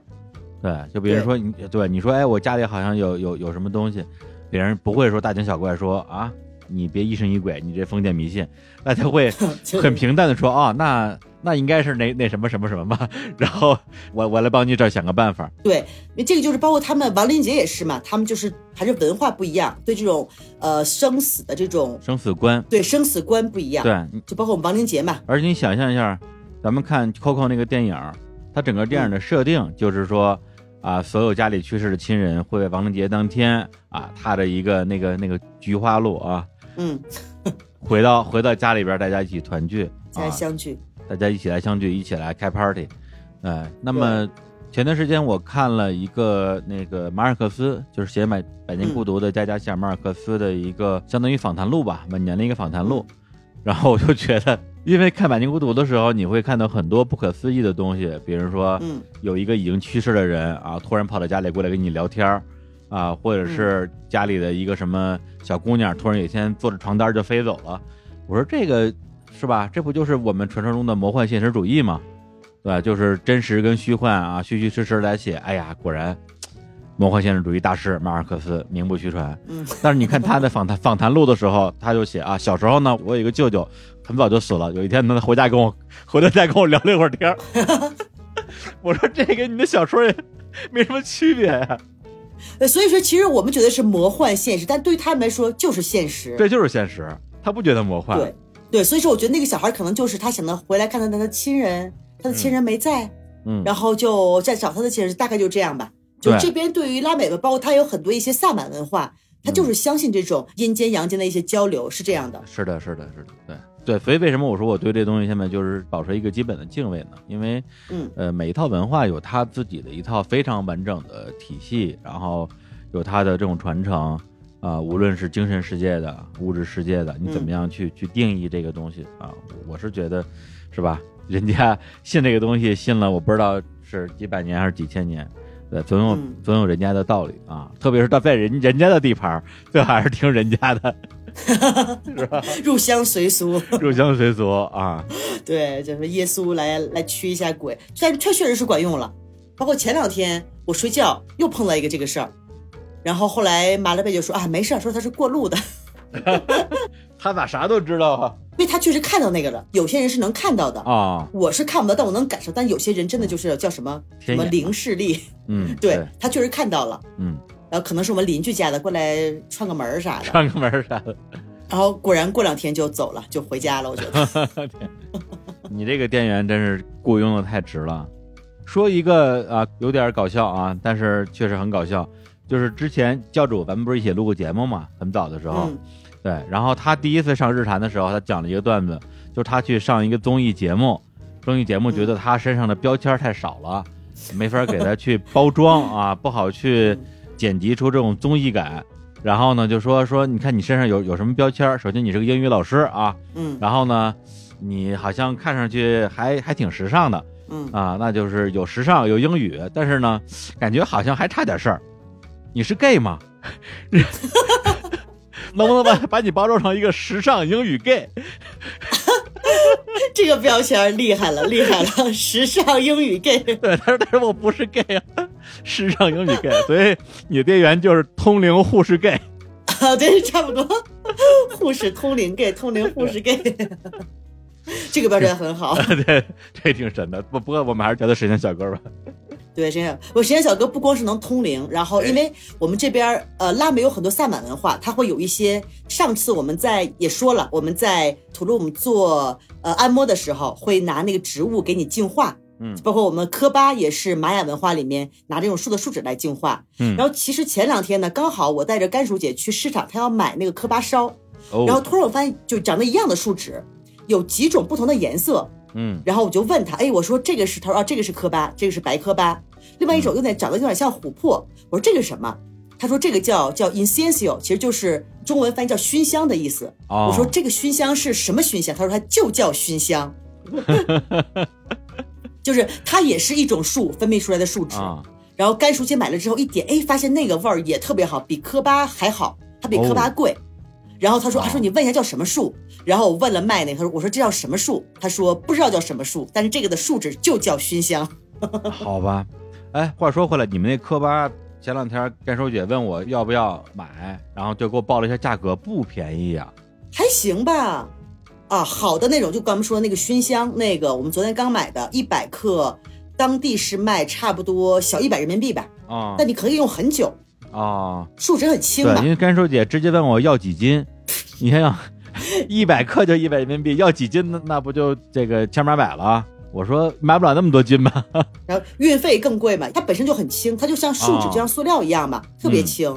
对，就比如说你对你说，哎，我家里好像有有有什么东西，别人不会说大惊小怪说啊，你别疑神疑鬼，你这封建迷信，那他会 (laughs) 很平淡的说啊、那那应该是那那什么什么什么吧，然后我我来帮你这儿想个办法。对，因为这个就是包括他们亡灵节也是嘛，他们就是还是文化不一样，对这种呃生死的这种生死观，对生死观不一样。，对，就包括我们亡灵节嘛，而且你想象一下，咱们看 Coco 那个电影，它整个电影的设定就是说，啊，所有家里去世的亲人会在亡灵节当天啊，踏着一个那个那个菊花路啊，嗯，回到回到家里边，大家一起团聚，大家，相聚。大家一起来相聚，一起来开 party，哎，那么前段时间我看了一个那个马尔克斯，就是写《百百年孤独》的加加西尔马尔克斯的一个相当于访谈录吧，晚年的一个访谈录，然后我就觉得，(laughs) 因为看《百年孤独》的时候，你会看到很多不可思议的东西，比如说嗯。有一个已经去世的人啊，突然跑到家里过来跟你聊天儿啊，或者是家里的一个什么小姑娘，突然有一天坐着床单就飞走了。我说这个是吧？这不就是我们传说中的魔幻现实主义吗？对吧？就是真实跟虚幻啊，虚虚实实来写。哎呀，果然魔幻现实主义大师马尔克斯名不虚传。嗯，但是你看他的访谈访谈录的时候，他就写啊，小时候呢，我有一个舅舅很早就死了，有一天呢，他回家跟我回到家跟我聊了一会儿天儿 (laughs) 我说这跟你的小说也没什么区别呀、呃所以说其实我们觉得是魔幻现实，但对于他们来说就是现实。这就是现实，他不觉得魔幻。对对，所以说我觉得那个小孩可能就是他想到回来看到他的亲人，他的亲人没在，嗯，然后就再找他的亲人，大概就这样吧。就这边对于拉美吧，包括他有很多一些萨满文化，他就是相信这种阴间阳间的一些交流，是这样的。是的，是的，是的，对对，所以为什么我说我对这东西现在就是保持一个基本的敬畏呢？因为嗯呃，每一套文化有它自己的一套非常完整的体系，然后有它的这种传承啊、无论是精神世界的、物质世界的，你怎么样去、去定义这个东西啊？我是觉得，是吧？人家信这个东西信了，我不知道是几百年还是几千年。对，总有、嗯总有人家的道理啊，特别是到在人人家的地盘儿，最好还是听人家的，(laughs) 入乡随俗，入乡随俗啊。(laughs) 对，就是耶稣来来驱一下鬼，但是确确实是管用了。包括前两天我睡觉又碰到一个这个事儿，然后后来马勒贝就说啊没事儿，说他是过路的，(laughs) 他咋啥都知道啊？因为他确实看到那个了。有些人是能看到的，啊，我是看不到，但我能感受。但有些人真的就是叫什么什么天眼灵视力，嗯，对他确实看到了。嗯，然后可能是我们邻居家的过来串个门儿啥的，串个门儿啥的。然后果然过两天就走了，就回家了。我觉得，(laughs) 你这个店员真是雇佣的太值了。说一个啊，有点搞笑啊，但是确实很搞笑。就是之前教主咱们不是一起录过节目嘛，很早的时候，嗯对。然后他第一次上日坛的时候，他讲了一个段子，就是他去上一个综艺节目，综艺节目觉得他身上的标签太少了，没法给他去包装啊，不好去剪辑出这种综艺感。然后呢，就说说，你看你身上有有什么标签？首先你是个英语老师啊，嗯然后呢，你好像看上去还还挺时尚的嗯啊，那就是有时尚有英语，但是呢，感觉好像还差点事儿。你是 gay 吗？(laughs) 能不能把把你包装成一个时尚英语 gay？这个标签厉害了，厉害了！时尚英语 gay，(laughs) 对，他说但是我不是 gay 啊，时尚英语 gay，所以你的店员就是通灵护士 gay。啊，对，差不多，护士通灵 gay，通灵护士 gay，(laughs) 这个标签很好。对，这挺神的。不不过我们还是叫他神仙小哥吧。对，神仙，我神仙小哥不光是能通灵，然后因为我们这边呃拉美有很多萨满文化，它会有一些。上次我们在也说了，我们在土鲁姆做呃按摩的时候，会拿那个植物给你净化。嗯，包括我们科巴也是玛雅文化里面拿这种树的树脂来净化。嗯，然后其实前两天呢，刚好我带着甘薯姐去市场，她要买那个科巴烧，然后突然我发现就长得一样的树脂，有几种不同的颜色。嗯，然后我就问他，哎，我说这个是，他说啊，这个是科巴，这个是白科巴，另外一种有点长得有点像琥珀。我说这个什么？他说这个叫叫 incense，其实就是中文翻译叫熏香的意思。我说这个熏香是什么熏香？他说它就叫熏香。(laughs) 就是它也是一种树分泌出来的树脂，然后甘叔姐买了之后一点，哎，发现那个味儿也特别好，比科巴还好，它比科巴贵。然后他说，他说你问一下叫什么树。然后我问了麦那，他说我说这叫什么树？他说不知道叫什么树，但是这个的树脂就叫熏香。(laughs) 好吧，哎，话说回来，你们那科巴前两天干叔姐问我要不要买，然后就给我报了一下价格，不便宜呀，还行吧。啊，好的那种，就刚们说的那个熏香，那个我们昨天刚买的，一百克，当地是卖差不多小一百人民币吧。啊，但你可以用很久。啊，树脂很轻对，因为甘叔姐直接问我要几斤，(laughs) 你想想，一百克就一百人民币，要几斤那那不就这个千八百了？我说买不了那么多斤吧。(laughs) 然后运费更贵嘛，它本身就很轻，它就像树脂，就像塑料一样嘛，特别轻。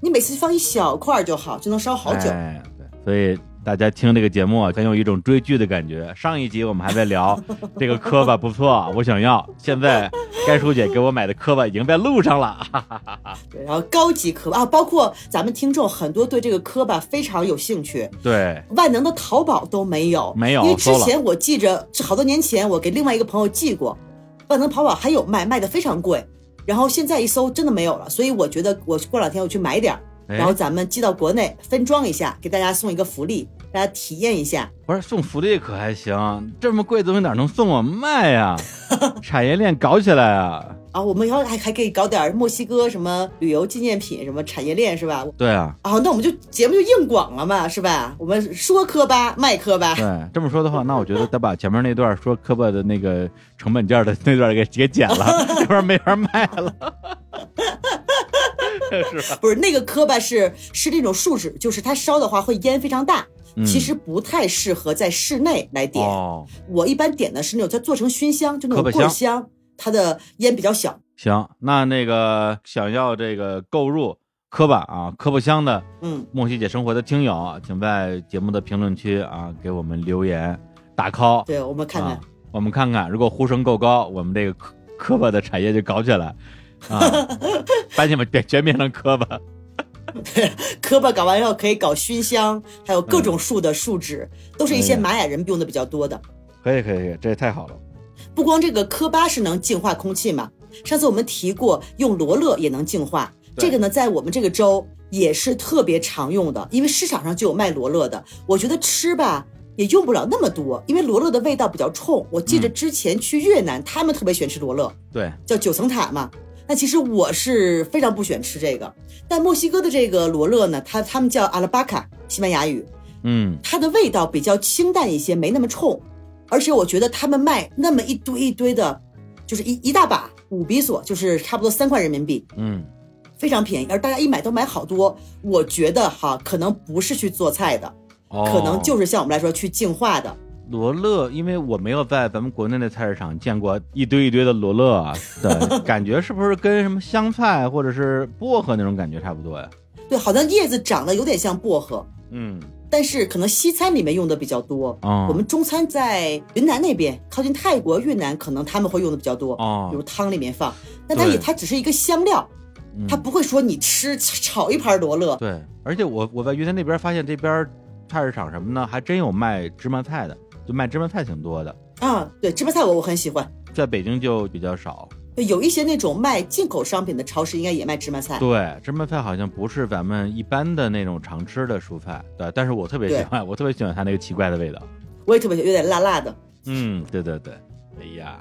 你每次放一小块就好，就能烧好久。哎，对，所以。大家听这个节目啊，很有一种追剧的感觉。上一集我们还在聊 (laughs) 这个磕巴不错，我想要。现在该叔姐给我买的磕巴已经在路上了。(laughs) 对，然后高级磕巴啊，包括咱们听众很多对这个磕巴非常有兴趣。对，万能的淘宝都没有，没有。因为之前我记着是好多年前我给另外一个朋友寄过，万能淘宝还有卖，卖的非常贵。然后现在一搜真的没有了，所以我觉得我过两天我去买点儿。然后咱们寄到国内分装一下，给大家送一个福利，大家体验一下。不是送福利可还行，这么贵的东西哪能送我卖呀？(laughs) 产业链搞起来啊！啊，我们以后还还可以搞点墨西哥什么旅游纪念品，什么产业链是吧？对啊。啊，那我们就节目就硬广了嘛，是吧？我们说科巴卖科巴。对，这么说的话，那我觉得得把前面那段说科巴的那个成本价的那段给给剪了，要不然没法卖了。(laughs) 是不是那个磕巴是是那种树脂，就是它烧的话会烟非常大，其实不太适合在室内来点。我一般点的是那种它做成熏香，就那种棍香，它的烟比较小。行，那那个想要这个购入磕巴啊磕巴香的，嗯，莫西姐生活的听友，请在节目的评论区啊给我们留言打 call。对我们看看，我们看看，如果呼声够高，我们这个磕磕巴的产业就搞起来。啊，(laughs) 把你们给全变成磕巴，(laughs) 磕巴搞完以后可以搞熏香，还有各种树的树脂，都是一些玛雅人用的比较多的。可以可以可以，这也太好了。不光这个科巴是能净化空气嘛，上次我们提过用罗勒也能净化，这个呢在我们这个州也是特别常用的，因为市场上就有卖罗勒的。我觉得吃吧也用不了那么多，因为罗勒的味道比较冲。我记得之前去越南，他们特别喜欢吃罗勒，对，叫九层塔嘛。那其实我是非常不喜欢吃这个，但墨西哥的这个罗勒呢，它他们叫阿拉巴卡，西班牙语，嗯，它的味道比较清淡一些，没那么冲，而且我觉得他们卖那么一堆一堆的，就是一一大把五比索，就是差不多三块人民币，嗯，非常便宜，而大家一买都买好多，我觉得哈，可能不是去做菜的，可能就是像我们来说去净化的。罗勒，因为我没有在咱们国内的菜市场见过一堆一堆的罗勒啊，对，感觉是不是跟什么香菜或者是薄荷那种感觉差不多呀？对，好像叶子长得有点像薄荷，嗯，但是可能西餐里面用的比较多啊。我们中餐在云南那边，靠近泰国、越南，可能他们会用的比较多啊，比如汤里面放。但它也它只是一个香料，它不会说你吃炒一盘罗勒。对，而且我我在云南那边发现这边菜市场什么呢，还真有卖芝麻菜的。就卖芝麻菜挺多的啊，对芝麻菜我我很喜欢，在北京就比较少。有一些那种卖进口商品的超市应该也卖芝麻菜。对，芝麻菜好像不是咱们一般的那种常吃的蔬菜，对，但是我特别喜欢，我特别喜欢它那个奇怪的味道。我也特别喜欢，有点辣辣的。嗯，对对对，哎呀，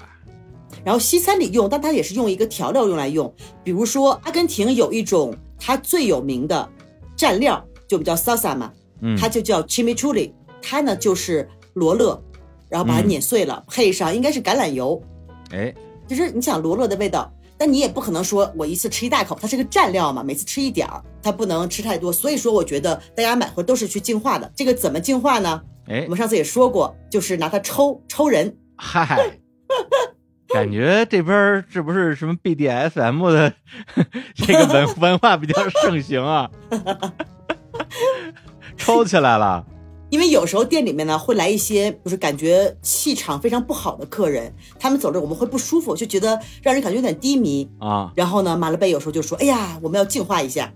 然后西餐里用，但它也是用一个调料用来用，比如说阿根廷有一种它最有名的蘸料，就比较 salsa 嘛，嗯，它就叫 chimichurri，它呢就是罗勒，然后把它嗯碾碎了，配上应该是橄榄油，哎，就是你想罗勒的味道，但你也不可能说我一次吃一大口，它是个蘸料嘛，每次吃一点儿，它不能吃太多。所以说，我觉得大家买回都是去净化的。这个怎么净化呢？哎我，们上次也说过，就是拿它抽抽人。嗨，感觉这边儿是不是什么 BDSM 的 (laughs) 这个文文化比较盛行啊？(laughs) 抽起来了，因为有时候店里面呢会来一些就是感觉气场非常不好的客人，他们走着我们会不舒服，就觉得让人感觉有点低迷。啊，然后呢，马勒贝有时候就说：“哎呀，我们要净化一下。”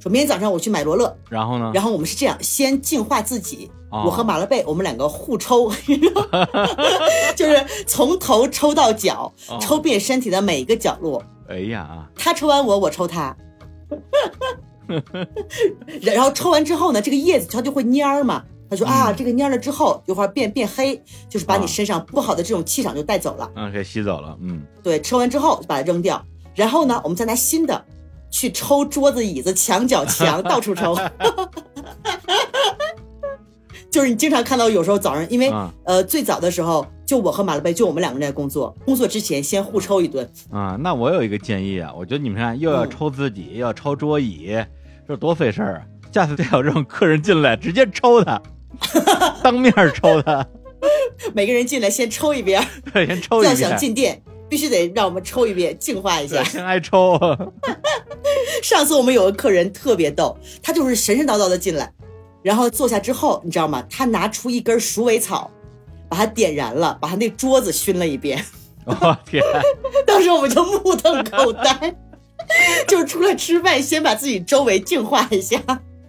说明天早上我去买罗勒，然后呢？然后我们是这样，先净化自己。哦我和马勒贝，我们两个互抽，(laughs) 就是从头抽到脚，哦抽遍身体的每一个角落。哎呀，他抽完我，我抽他。(laughs) 然后抽完之后呢，这个叶子它就会蔫儿嘛。他说啊，嗯这个蔫了之后，一会儿变变黑，就是把啊你身上不好的这种气场就带走了。嗯，给吸走了，嗯，对，抽完之后就把它扔掉。然后呢，我们再拿新的去抽桌子、椅子、墙角、墙，(laughs) 到处抽。(laughs) 就是你经常看到，有时候早上，因为、啊呃最早的时候，就我和马勒贝，就我们两个人在工作，工作之前先互抽一顿。啊，那我有一个建议啊，我觉得你们看又要嗯抽自己，又要抽桌椅，这多费事儿啊！下次再有这种客人进来，直接抽他，(laughs) 当面抽他，(laughs) 每个人进来先抽一遍，对，先抽一要想，进店，必须得让我们抽一遍，净化一下对，。先挨抽，(laughs) 上次我们有个客人特别逗，他就是神神叨叨的进来，然后坐下之后，你知道吗？他拿出一根鼠尾草，把它点燃了，把他那桌子熏了一遍。我天，当时我们就目瞪口呆，就是出来吃饭，先把自己周围净化一下。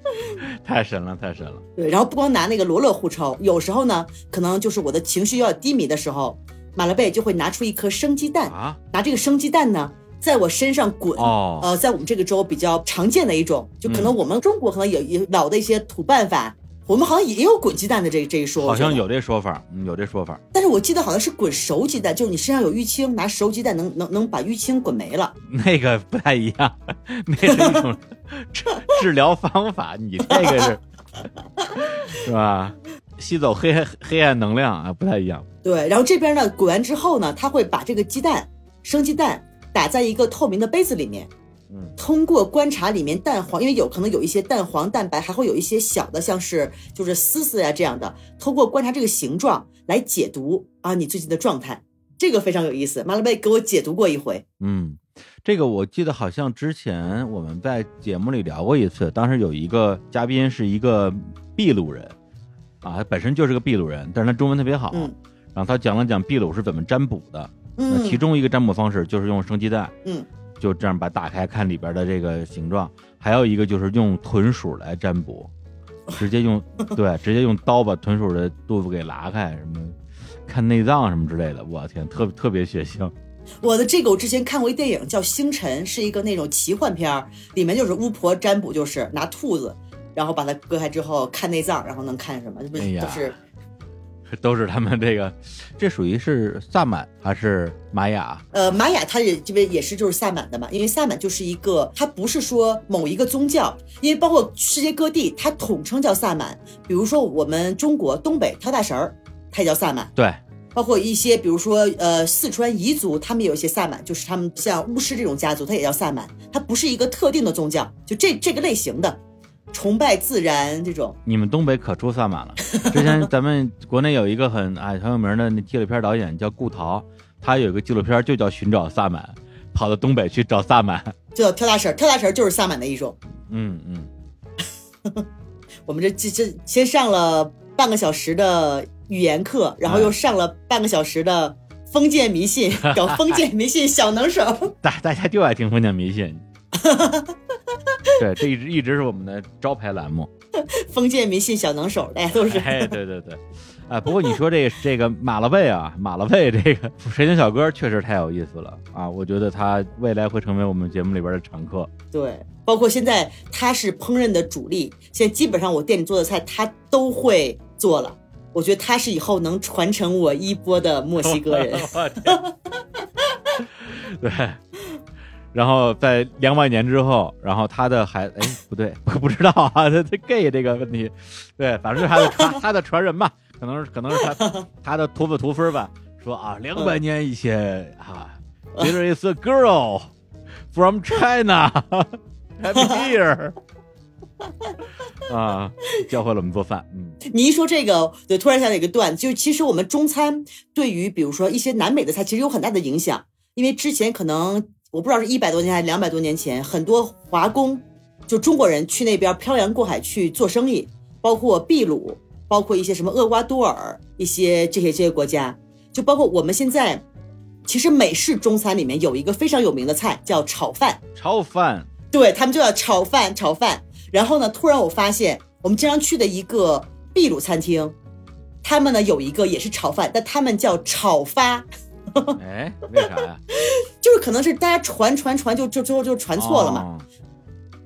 (laughs) 太神了，太神了，对，然后不光拿那个罗勒互抽，有时候呢，可能就是我的情绪有点低迷的时候，马勒贝就会拿出一颗生鸡蛋，啊，拿这个生鸡蛋呢，在我身上滚。哦，呃，在我们这个州比较常见的一种，就可能我们中国可能有有老的一一些土办法，我们好像也有滚鸡蛋的这这一说。好像有这说法，嗯，有这说法，但是我记得好像是滚熟鸡蛋，就是你身上有淤青，拿熟鸡蛋能能能把淤青滚没了。那个不太一样，(laughs) 那是一种 (laughs) 治治疗方法，你这个是 (laughs) 是吧？吸走黑黑暗能量啊，不太一样。对，然后这边呢滚完之后呢，他会把这个鸡蛋生鸡蛋打在一个透明的杯子里面，嗯，通过观察里面蛋黄，因为有可能有一些蛋黄蛋白，还会有一些小的像是就是丝丝呀这样的，通过观察这个形状来解读啊你最近的状态，这个非常有意思。马勒贝给我解读过一回，嗯，这个我记得好像之前我们在节目里聊过一次，当时有一个嘉宾是一个秘鲁人，啊，他本身就是个秘鲁人，但是他中文特别好，嗯。然后他讲了讲秘鲁是怎么占卜的，那嗯。其中一个占卜方式就是用生鸡蛋，嗯，就这样把打开看里边的这个形状，还有一个就是用豚鼠来占卜，直接用 (laughs) 对，直接用刀把豚鼠的肚子给拉开，什么看内脏什么之类的，我天，特特别血腥。我的这个我之前看过一电影叫《星辰》，是一个那种奇幻片儿，里面就是巫婆占卜，就是拿兔子，然后把它割开之后看内脏，然后能看什么，就是都是他们这个，(laughs) 这属于是萨满还是玛雅？呃，玛雅它也这边也是就是萨满的嘛，因为萨满就是一个，它不是说某一个宗教，因为包括世界各地，它统称叫萨满。比如说我们中国东北跳大神儿，它也叫萨满。对，包括一些，比如说呃四川彝族，他们有一些萨满，就是他们像巫师这种家族，它也叫萨满，它不是一个特定的宗教，就这这个类型的，崇拜自然这种。你们东北可出萨满了。之前咱们国内有一个很哎很有名的那纪录片导演叫顾陶，他有一个纪录片就叫《寻找萨满》，跑到东北去找萨满。就叫跳大神儿，跳大神儿就是萨满的一种。嗯嗯，(laughs) 我们这这这先上了半个小时的语言课，然后又上了半个小时的封建迷信，(laughs) 搞封建迷信小能手。大大家就爱听封建迷信。(laughs) (laughs) 对，这一直一直是我们的招牌栏目。(laughs) 封建迷信小能手，嘞都是。哎，对对对，哎，不过你说这个这个马勒贝啊，马勒贝这个神经小哥确实太有意思了啊！我觉得他未来会成为我们节目里边的常客。对，包括现在他是烹饪的主力，现在基本上我店里做的菜他都会做了。我觉得他是以后能传承我衣钵的墨西哥人。(laughs) 对。然后在两百年之后，然后他的孩哎不对，我 (laughs) 不知道啊，他他 gay 这个问题，对，反正是他的传 (laughs) 他的传人吧，可能是可能是他 (laughs) 他的徒子徒孙吧，说啊，两百年以前啊，there is a girl from China，happy here，啊，教会了我们做饭，嗯，你一说这个，对，突然想起一个段，就其实我们中餐对于比如说一些南美的菜，其实有很大的影响，因为之前可能。我不知道是一百多年还是两百多年前，很多华工，就中国人去那边漂洋过海去做生意，包括秘鲁，包括一些什么厄瓜多尔，一些这些这些国家，就包括我们现在，其实美式中餐里面有一个非常有名的菜叫炒饭。炒饭，对他们就叫炒饭，炒饭。然后呢，突然我发现我们经常去的一个秘鲁餐厅，他们呢有一个也是炒饭，但他们叫炒发。(laughs) 哎，为啥呀？(laughs) 就是可能是大家传传传，就就最后就传错了嘛。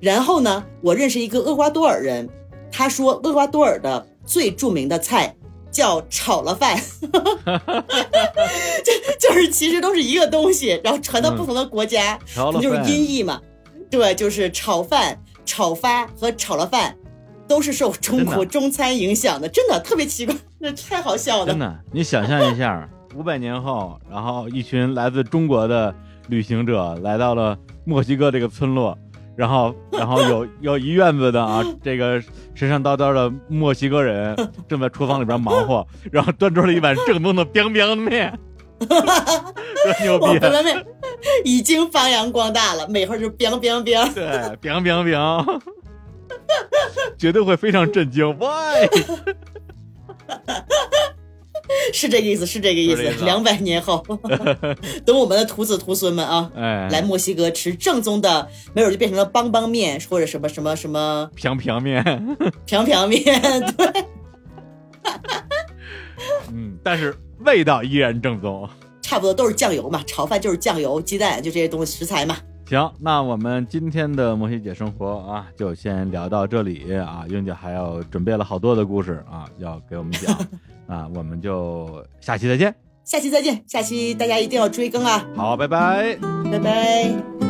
然后呢，我认识一个厄瓜多尔人，他说厄瓜多尔的最著名的菜叫炒了饭，(laughs) 就就是其实都是一个东西，然后传到不同的国家，就是音译嘛。对，就是炒饭、炒发和炒了饭，都是受中国中餐影响的，真的特别奇怪，那太好笑了。真的，你想象一下。五百年后，然后一群来自中国的旅行者来到了墨西哥这个村落，然后，然后有有一院子的啊，这个神神叨叨的墨西哥人正在厨房里边忙活，然后端出了一碗正宗的 biang biang 面，多牛逼！的面已经发扬光大了，每会儿就 biang biang biang，对，biang biang biang，绝对会非常震惊，why？(laughs) 是这个意思，是这个意思。两百年后，(laughs) 等我们的徒子徒孙们啊，来墨西哥吃正宗的，没准就变成了邦邦面或者什么什么什么平平面，(laughs) 平平面。对，嗯，但是味道依然正宗，差不多都是酱油嘛，炒饭就是酱油、鸡蛋，就这些东西食材嘛。行，那我们今天的摩西姐生活啊，就先聊到这里啊。英姐还要准备了好多的故事啊，要给我们讲啊，我们就下期再见。下期再见，下期大家一定要追更啊。好，拜拜，拜拜。